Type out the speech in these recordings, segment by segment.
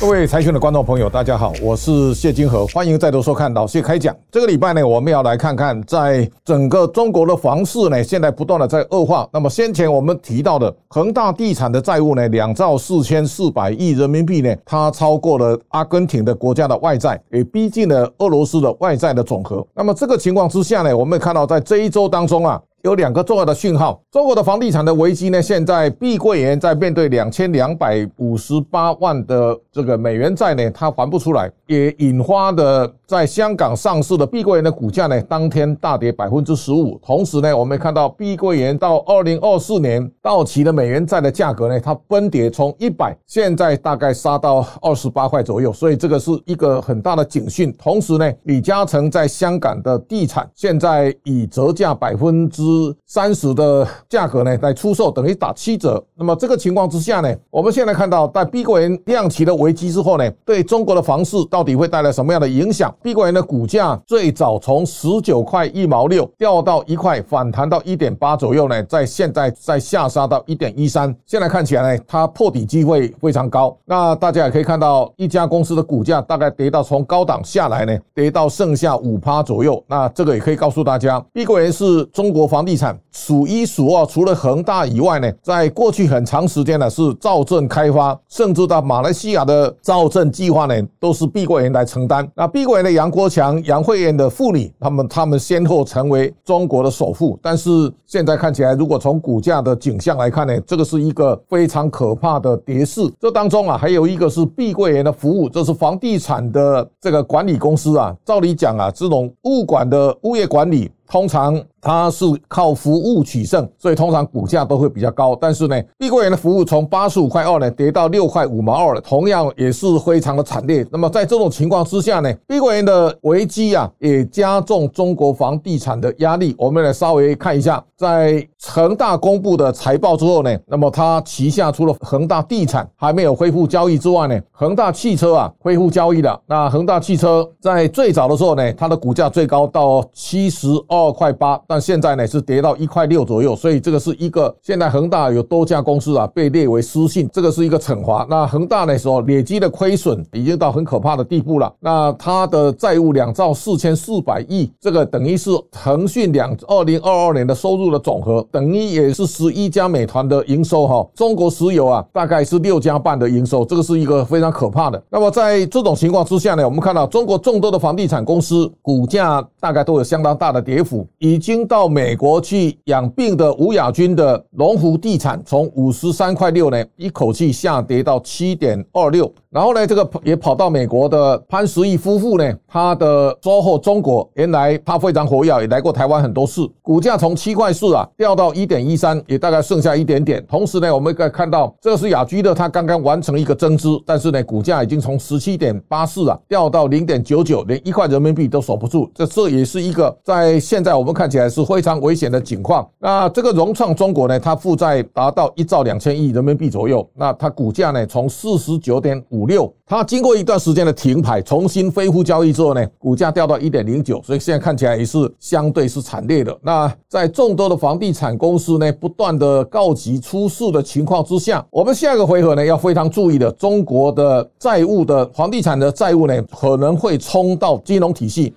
各位财讯的观众朋友，大家好，我是谢金河，欢迎再度收看老谢开讲。这个礼拜呢，我们要来看看，在整个中国的房市呢，现在不断的在恶化。那么先前我们提到的恒大地产的债务呢，两兆四千四百亿人民币呢，它超过了阿根廷的国家的外债，也逼近了俄罗斯的外债的总和。那么这个情况之下呢，我们看到在这一周当中啊。有两个重要的讯号，中国的房地产的危机呢，现在碧桂园在面对两千两百五十八万的这个美元债呢，它还不出来，也引发的在香港上市的碧桂园的股价呢，当天大跌百分之十五。同时呢，我们看到碧桂园到二零二四年到期的美元债的价格呢，它崩跌从一百，现在大概杀到二十八块左右，所以这个是一个很大的警讯。同时呢，李嘉诚在香港的地产现在以折价百分之三十的价格呢来出售，等于打七折。那么这个情况之下呢，我们现在看到在碧桂园亮起的危机之后呢，对中国的房市到底会带来什么样的影响？碧桂园的股价最早从十九块一毛六掉到一块，反弹到一点八左右呢，在现在再下杀到一点一三。现在看起来呢，它破底机会非常高。那大家也可以看到，一家公司的股价大概跌到从高档下来呢，跌到剩下五趴左右。那这个也可以告诉大家，碧桂园是中国房。房地产数一数二，除了恒大以外呢，在过去很长时间呢是造镇开发，甚至到马来西亚的造镇计划呢都是碧桂园来承担。那碧桂园的杨国强、杨惠妍的父女，他们他们先后成为中国的首富。但是现在看起来，如果从股价的景象来看呢，这个是一个非常可怕的跌势。这当中啊，还有一个是碧桂园的服务，这是房地产的这个管理公司啊。照理讲啊，这种物管的物业管理。通常它是靠服务取胜，所以通常股价都会比较高。但是呢，碧桂园的服务从八十五块二呢跌到六块五毛二了，同样也是非常的惨烈。那么在这种情况之下呢，碧桂园的危机啊也加重中国房地产的压力。我们来稍微看一下，在恒大公布的财报之后呢，那么它旗下除了恒大地产还没有恢复交易之外呢，恒大汽车啊恢复交易了。那恒大汽车在最早的时候呢，它的股价最高到七十二。二块八，但现在呢是跌到一块六左右，所以这个是一个现在恒大有多家公司啊被列为失信，这个是一个惩罚。那恒大呢说累积的亏损已经到很可怕的地步了，那它的债务两兆四千四百亿，这个等于是腾讯两二零二二年的收入的总和，等于也是十一家美团的营收哈。中国石油啊大概是六家半的营收，这个是一个非常可怕的。那么在这种情况之下呢，我们看到中国众多的房地产公司股价大概都有相当大的跌幅。已经到美国去养病的吴亚军的龙湖地产，从五十三块六呢，一口气下跌到七点二六。然后呢，这个也跑到美国的潘石屹夫妇呢，他的收获中国，原来他非常活跃，也来过台湾很多次。股价从七块四啊掉到一点一三，也大概剩下一点点。同时呢，我们可以看到，这个是雅居的，他刚刚完成一个增资，但是呢，股价已经从十七点八四啊掉到零点九九，连一块人民币都守不住。这这也是一个在现现在我们看起来是非常危险的情况。那这个融创中国呢，它负债达到一兆两千亿人民币左右，那它股价呢从四十九点五。五六，它经过一段时间的停牌，重新恢复交易之后呢，股价掉到一点零九，所以现在看起来也是相对是惨烈的。那在众多的房地产公司呢不断的告急出事的情况之下，我们下一个回合呢要非常注意的，中国的债务的房地产的债务呢可能会冲到金融体系。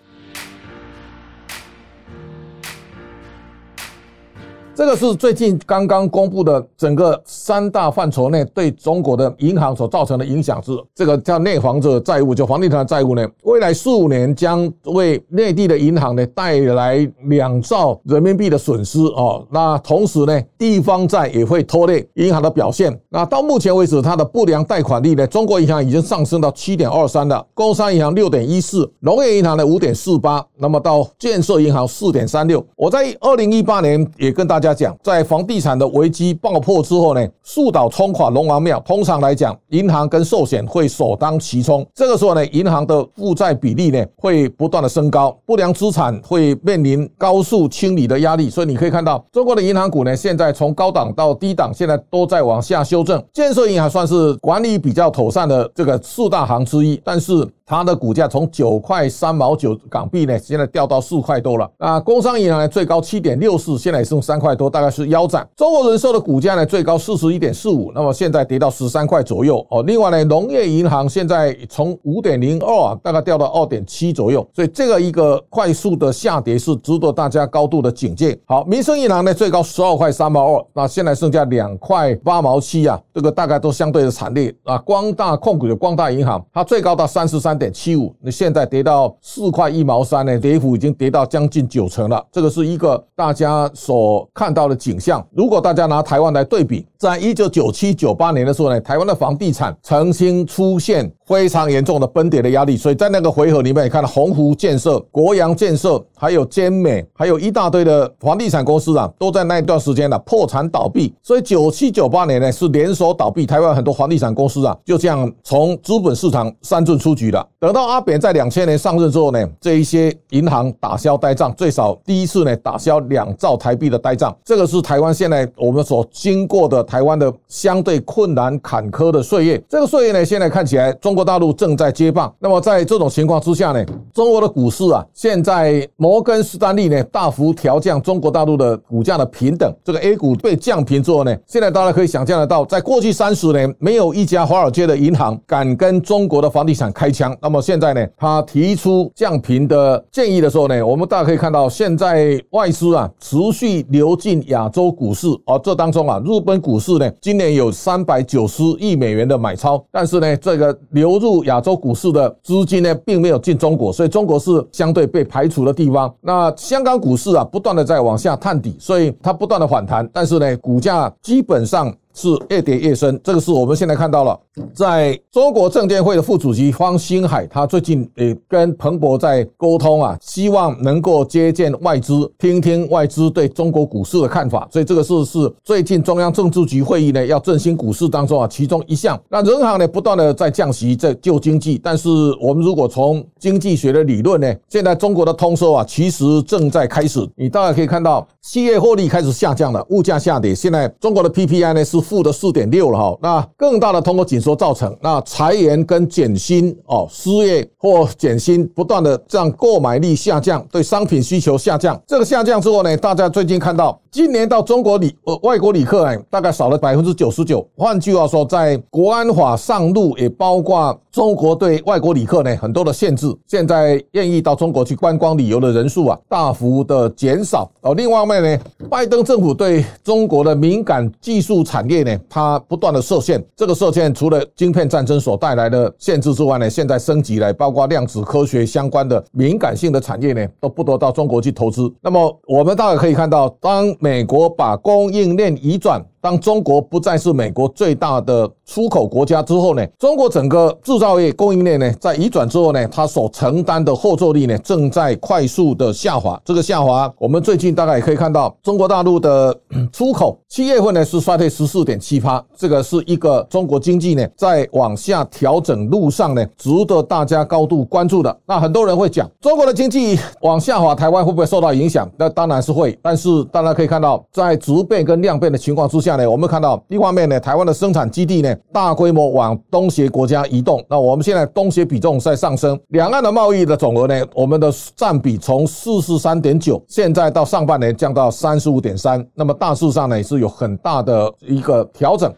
这个是最近刚刚公布的整个三大范畴内对中国的银行所造成的影响是，这个叫内房者债务，就房地产的债务呢，未来四五年将为内地的银行呢带来两兆人民币的损失哦。那同时呢，地方债也会拖累银行的表现。那到目前为止，它的不良贷款率呢，中国银行已经上升到七点二三了，工商银行六点一四，农业银行呢五点四八，那么到建设银行四点三六。我在二零一八年也跟大家。讲在房地产的危机爆破之后呢，树倒冲垮龙王庙。通常来讲，银行跟寿险会首当其冲。这个时候呢，银行的负债比例呢会不断的升高，不良资产会面临高速清理的压力。所以你可以看到，中国的银行股呢，现在从高档到低档，现在都在往下修正。建设银行算是管理比较妥善的这个四大行之一，但是。它的股价从九块三毛九港币呢，现在掉到四块多了。那工商银行呢，最高七点六四，现在也剩三块多，大概是腰斩。中国人寿的股价呢，最高四十一点四五，那么现在跌到十三块左右哦。另外呢，农业银行现在从五点零二啊，大概掉到二点七左右，所以这个一个快速的下跌是值得大家高度的警戒。好，民生银行呢，最高十二块三毛二，那现在剩下两块八毛七啊，这个大概都相对的惨烈啊。光大控股的光大银行，它最高到三十三点七五，那现在跌到四块一毛三呢，跌幅已经跌到将近九成了。这个是一个大家所看到的景象。如果大家拿台湾来对比，在一九九七九八年的时候呢，台湾的房地产曾经出现非常严重的崩跌的压力，所以在那个回合里面，也看到鸿湖建设、国阳建设，还有坚美，还有一大堆的房地产公司啊，都在那一段时间呢破产倒闭。所以九七九八年呢是连锁倒闭，台湾很多房地产公司啊就这样从资本市场三进出局了。等到阿扁在两千年上任之后呢，这一些银行打消呆账，最少第一次呢打消两兆台币的呆账，这个是台湾现在我们所经过的台湾的相对困难坎坷的岁月。这个岁月呢，现在看起来中国大陆正在接棒。那么在这种情况之下呢，中国的股市啊，现在摩根士丹利呢大幅调降中国大陆的股价的平等，这个 A 股被降平之后呢，现在大家可以想象得到，在过去三十年，没有一家华尔街的银行敢跟中国的房地产开枪。那么现在呢，他提出降频的建议的时候呢，我们大家可以看到，现在外资啊持续流进亚洲股市，而这当中啊，日本股市呢今年有三百九十亿美元的买超，但是呢，这个流入亚洲股市的资金呢，并没有进中国，所以中国是相对被排除的地方。那香港股市啊，不断的在往下探底，所以它不断的反弹，但是呢，股价基本上。是越跌越深，这个是我们现在看到了，在中国证监会的副主席方星海，他最近也跟彭博在沟通啊，希望能够接见外资，听听外资对中国股市的看法。所以这个是是最近中央政治局会议呢要振兴股市当中啊其中一项。那人行呢不断的在降息，在救经济，但是我们如果从经济学的理论呢，现在中国的通缩啊其实正在开始，你大概可以看到企业获利开始下降了，物价下跌，现在中国的 PPI 呢是。负的四点六了哈，那更大的通过紧缩造成，那裁员跟减薪哦，失业或减薪不断的这样购买力下降，对商品需求下降，这个下降之后呢，大家最近看到今年到中国旅呃外国旅客呢，大概少了百分之九十九。换句话说，在国安法上路，也包括中国对外国旅客呢很多的限制，现在愿意到中国去观光旅游的人数啊大幅的减少。哦，另外一面呢，拜登政府对中国的敏感技术产业。呢，它不断的设限，这个设限除了晶片战争所带来的限制之外呢，现在升级来包括量子科学相关的敏感性的产业呢，都不得到中国去投资。那么我们大概可以看到，当美国把供应链移转。当中国不再是美国最大的出口国家之后呢，中国整个制造业供应链呢，在移转之后呢，它所承担的后坐力呢，正在快速的下滑。这个下滑，我们最近大概也可以看到，中国大陆的出口七月份呢是衰退十四点七趴，这个是一个中国经济呢在往下调整路上呢，值得大家高度关注的。那很多人会讲，中国的经济往下滑，台湾会不会受到影响？那当然是会，但是大家可以看到，在质变跟量变的情况之下。我们看到一方面呢，台湾的生产基地呢大规模往东协国家移动。那我们现在东协比重在上升，两岸的贸易的总额呢，我们的占比从四十三点九，现在到上半年降到三十五点三。那么大数上呢，也是有很大的一个调整。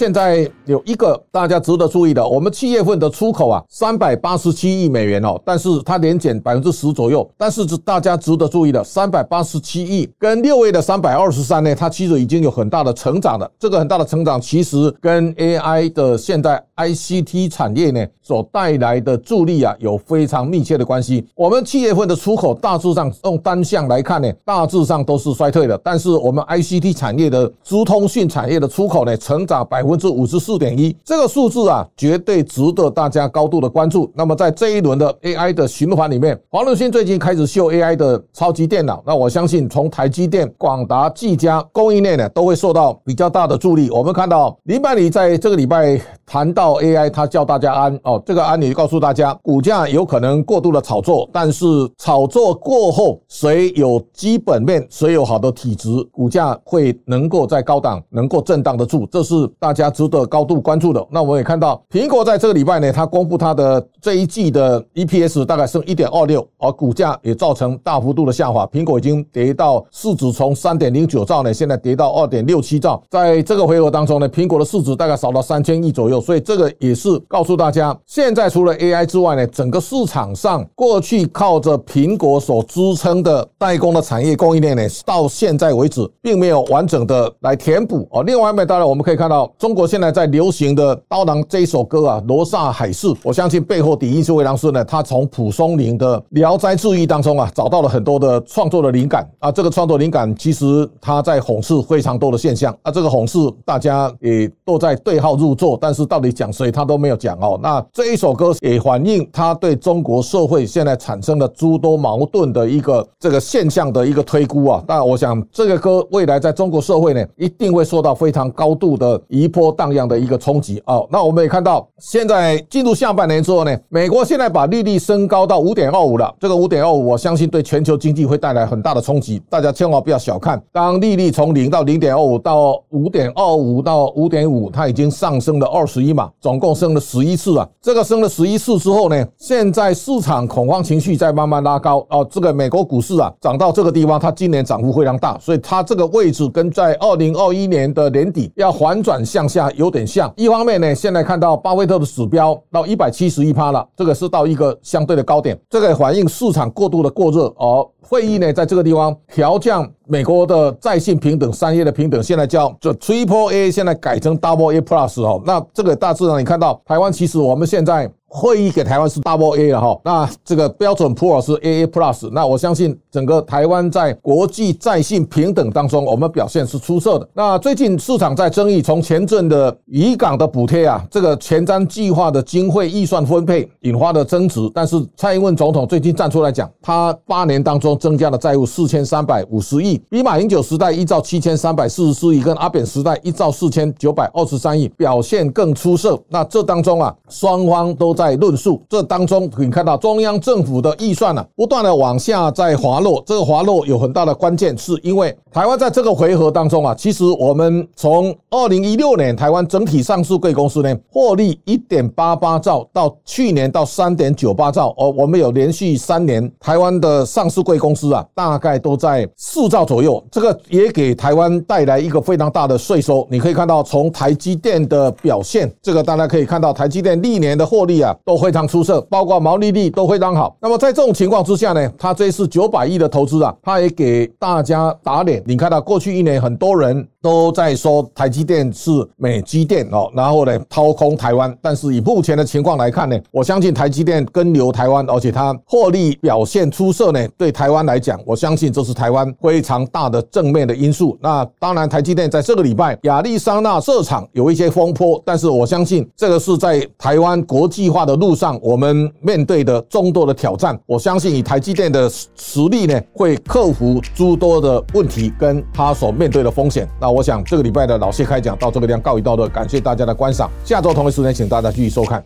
现在有一个大家值得注意的，我们七月份的出口啊，三百八十七亿美元哦，但是它年减百分之十左右。但是大家值得注意的，三百八十七亿跟六月的三百二十三呢，它其实已经有很大的成长了。这个很大的成长其实跟 AI 的现在 ICT 产业呢所带来的助力啊，有非常密切的关系。我们七月份的出口大致上用单项来看呢，大致上都是衰退的。但是我们 ICT 产业的资通讯产业的出口呢，成长百。分分之五十四点一，这个数字啊，绝对值得大家高度的关注。那么在这一轮的 AI 的循环里面，黄仁勋最近开始秀 AI 的超级电脑，那我相信从台积电、广达、技嘉供应链呢，都会受到比较大的助力。我们看到林百里在这个礼拜谈到 AI，他叫大家安哦，这个安你告诉大家，股价有可能过度的炒作，但是炒作过后，谁有基本面，谁有好的体质，股价会能够在高档能够震荡得住，这是大家。家值得高度关注的。那我们也看到，苹果在这个礼拜呢，它公布它的这一季的 EPS 大概剩一点二六，而股价也造成大幅度的下滑。苹果已经跌到市值从三点零九兆呢，现在跌到二点六七兆。在这个回合当中呢，苹果的市值大概少到三千亿左右。所以这个也是告诉大家，现在除了 AI 之外呢，整个市场上过去靠着苹果所支撑的代工的产业供应链呢，到现在为止并没有完整的来填补哦。另外一面，当然我们可以看到，中中国现在在流行的《刀郎》这一首歌啊，《罗刹海市》，我相信背后底蕴是魏良师呢，他从蒲松龄的《聊斋志异》当中啊，找到了很多的创作的灵感啊。这个创作灵感其实他在讽刺非常多的现象啊。这个讽刺大家也都在对号入座，但是到底讲谁他都没有讲哦。那这一首歌也反映他对中国社会现在产生了诸多矛盾的一个这个现象的一个推估啊。那我想这个歌未来在中国社会呢，一定会受到非常高度的一波荡漾的一个冲击啊。那我们也看到，现在进入下半年之后呢，美国现在把利率升高到五点二五了。这个五点二五，我相信对全球经济会带来很大的冲击。大家千万不要小看，当利率从零到零点二五到五点二五到五点五，它已经上升了二十一码，总共升了十一次啊。这个升了十一次之后呢，现在市场恐慌情绪在慢慢拉高哦。这个美国股市啊，涨到这个地方，它今年涨幅非常大，所以它这个位置跟在二零二一年的年底要反转下向下有点像。一方面呢，现在看到巴菲特的指标到一百七十一趴了，这个是到一个相对的高点，这个反映市场过度的过热。而会议呢，在这个地方调降美国的在线平等商业的平等，现在叫这 Triple A，现在改成 Double A Plus 哦。那这个大致上你看到台湾，其实我们现在。会议给台湾是 Double A 了哈，那这个标准普尔是 AA Plus，那我相信整个台湾在国际在信平等当中，我们表现是出色的。那最近市场在争议，从前阵的渔港的补贴啊，这个前瞻计划的经费预算分配引发的争执，但是蔡英文总统最近站出来讲，他八年当中增加的债务四千三百五十亿，比马英九时代一兆七千三百四十四亿跟阿扁时代一兆四千九百二十三亿表现更出色。那这当中啊，双方都。在论述这当中，可以看到中央政府的预算呢，不断的往下在滑落。这个滑落有很大的关键，是因为台湾在这个回合当中啊，其实我们从二零一六年台湾整体上市贵公司呢，获利一点八八兆，到去年到三点九八兆，哦，我们有连续三年台湾的上市贵公司啊，大概都在四兆左右。这个也给台湾带来一个非常大的税收。你可以看到，从台积电的表现，这个大家可以看到台积电历年的获利啊。都非常出色，包括毛利率都非常好。那么在这种情况之下呢，他这次九百亿的投资啊，他也给大家打脸。你看到过去一年很多人。都在说台积电是美积电哦，然后呢掏空台湾。但是以目前的情况来看呢，我相信台积电跟留台湾，而且它获利表现出色呢，对台湾来讲，我相信这是台湾非常大的正面的因素。那当然，台积电在这个礼拜亚利桑那设厂有一些风波，但是我相信这个是在台湾国际化化的路上我们面对的众多的挑战。我相信以台积电的实力呢，会克服诸多的问题跟他所面对的风险。那我想这个礼拜的老谢开讲到这个地方告一段落，感谢大家的观赏。下周同一时间，请大家继续收看。